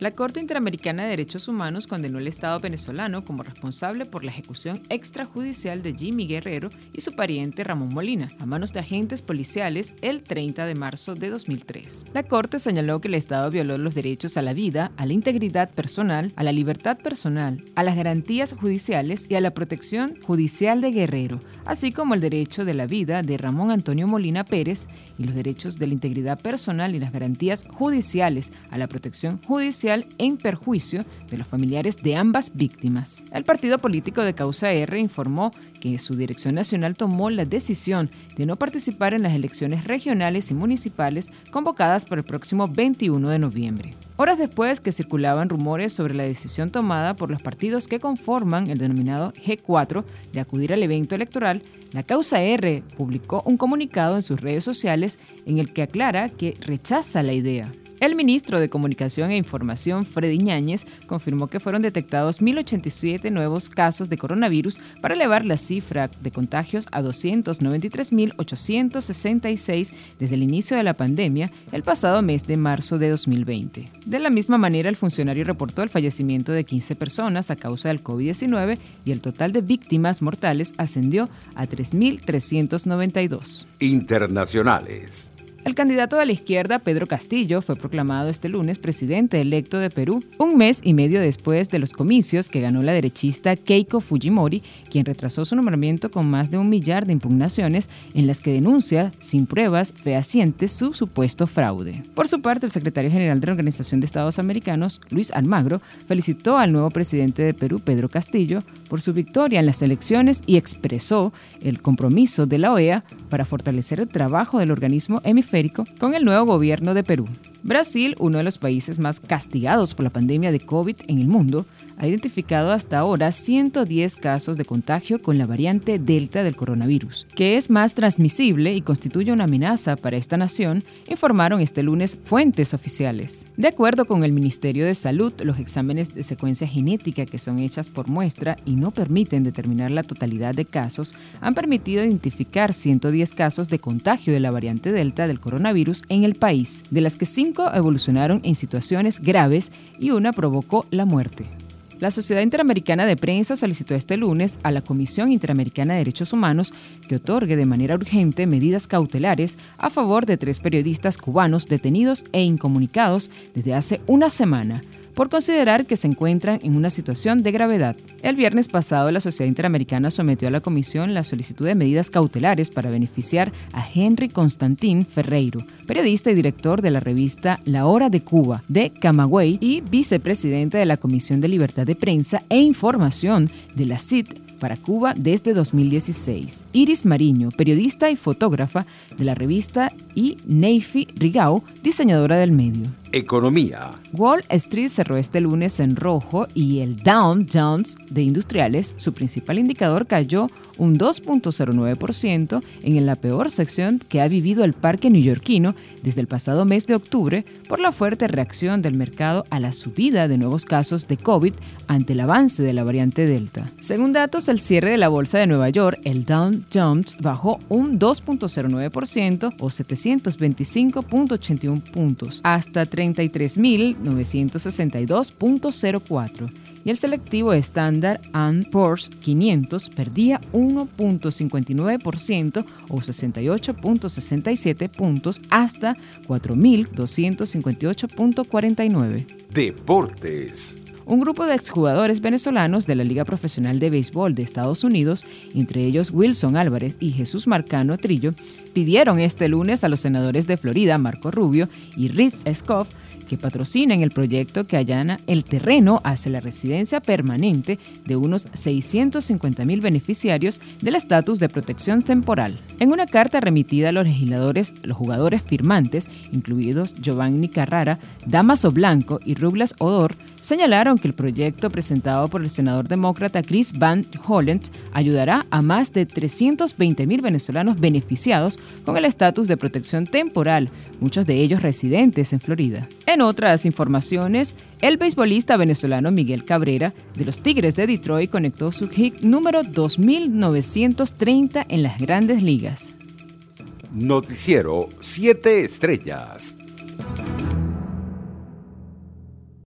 La Corte Interamericana de Derechos Humanos condenó al Estado venezolano como responsable por la ejecución extrajudicial de Jimmy Guerrero y su pariente Ramón Molina a manos de agentes policiales el 30 de marzo de 2003. La Corte señaló que el Estado violó los derechos a la vida, a la integridad personal, a la libertad personal, a las garantías judiciales y a la protección judicial de Guerrero, así como el derecho de la vida de Ramón Antonio Molina Pérez y los derechos de la integridad personal y las garantías judiciales a la protección judicial en perjuicio de los familiares de ambas víctimas. El partido político de Causa R informó que su dirección nacional tomó la decisión de no participar en las elecciones regionales y municipales convocadas para el próximo 21 de noviembre. Horas después que circulaban rumores sobre la decisión tomada por los partidos que conforman el denominado G4 de acudir al evento electoral, la Causa R publicó un comunicado en sus redes sociales en el que aclara que rechaza la idea. El ministro de Comunicación e Información, Freddy Ñáñez, confirmó que fueron detectados 1.087 nuevos casos de coronavirus para elevar la cifra de contagios a 293.866 desde el inicio de la pandemia el pasado mes de marzo de 2020. De la misma manera, el funcionario reportó el fallecimiento de 15 personas a causa del COVID-19 y el total de víctimas mortales ascendió a 3.392. Internacionales. El candidato de la izquierda, Pedro Castillo, fue proclamado este lunes presidente electo de Perú, un mes y medio después de los comicios que ganó la derechista Keiko Fujimori, quien retrasó su nombramiento con más de un millar de impugnaciones en las que denuncia, sin pruebas fehacientes, su supuesto fraude. Por su parte, el secretario general de la Organización de Estados Americanos, Luis Almagro, felicitó al nuevo presidente de Perú, Pedro Castillo, por su victoria en las elecciones y expresó el compromiso de la OEA para fortalecer el trabajo del organismo hemisférico con el nuevo gobierno de Perú. Brasil, uno de los países más castigados por la pandemia de COVID en el mundo, ha identificado hasta ahora 110 casos de contagio con la variante Delta del coronavirus, que es más transmisible y constituye una amenaza para esta nación, informaron este lunes fuentes oficiales. De acuerdo con el Ministerio de Salud, los exámenes de secuencia genética que son hechas por muestra y no permiten determinar la totalidad de casos han permitido identificar 110 casos de contagio de la variante Delta del coronavirus en el país, de las que 5 evolucionaron en situaciones graves y una provocó la muerte. La Sociedad Interamericana de Prensa solicitó este lunes a la Comisión Interamericana de Derechos Humanos que otorgue de manera urgente medidas cautelares a favor de tres periodistas cubanos detenidos e incomunicados desde hace una semana por considerar que se encuentran en una situación de gravedad. El viernes pasado, la Sociedad Interamericana sometió a la Comisión la solicitud de medidas cautelares para beneficiar a Henry Constantín Ferreiro, periodista y director de la revista La Hora de Cuba de Camagüey y vicepresidente de la Comisión de Libertad de Prensa e Información de la CID para Cuba desde 2016. Iris Mariño, periodista y fotógrafa de la revista, y Neifi Rigao, diseñadora del medio. Economía. Wall Street cerró este lunes en rojo y el Dow Jones de industriales, su principal indicador, cayó un 2.09% en la peor sección que ha vivido el parque neoyorquino desde el pasado mes de octubre por la fuerte reacción del mercado a la subida de nuevos casos de COVID ante el avance de la variante Delta. Según datos al cierre de la bolsa de Nueva York, el Dow Jones bajó un 2.09% o 725.81 puntos hasta 33.962.04 y el selectivo estándar Poor's 500 perdía 1.59% o 68.67 puntos hasta 4.258.49. Deportes. Un grupo de exjugadores venezolanos de la Liga Profesional de Béisbol de Estados Unidos, entre ellos Wilson Álvarez y Jesús Marcano Trillo, pidieron este lunes a los senadores de Florida, Marco Rubio y Rich Scoff, que patrocinen el proyecto que allana el terreno hacia la residencia permanente de unos 650 mil beneficiarios del estatus de protección temporal. En una carta remitida a los legisladores, los jugadores firmantes, incluidos Giovanni Carrara, Damaso Blanco y Ruglas Odor, señalaron que el proyecto presentado por el senador demócrata Chris Van Holland ayudará a más de 320 mil venezolanos beneficiados con el estatus de protección temporal, muchos de ellos residentes en Florida. En otras informaciones, el beisbolista venezolano Miguel Cabrera de los Tigres de Detroit conectó su hit número 2930 en las grandes ligas. Noticiero 7 Estrellas.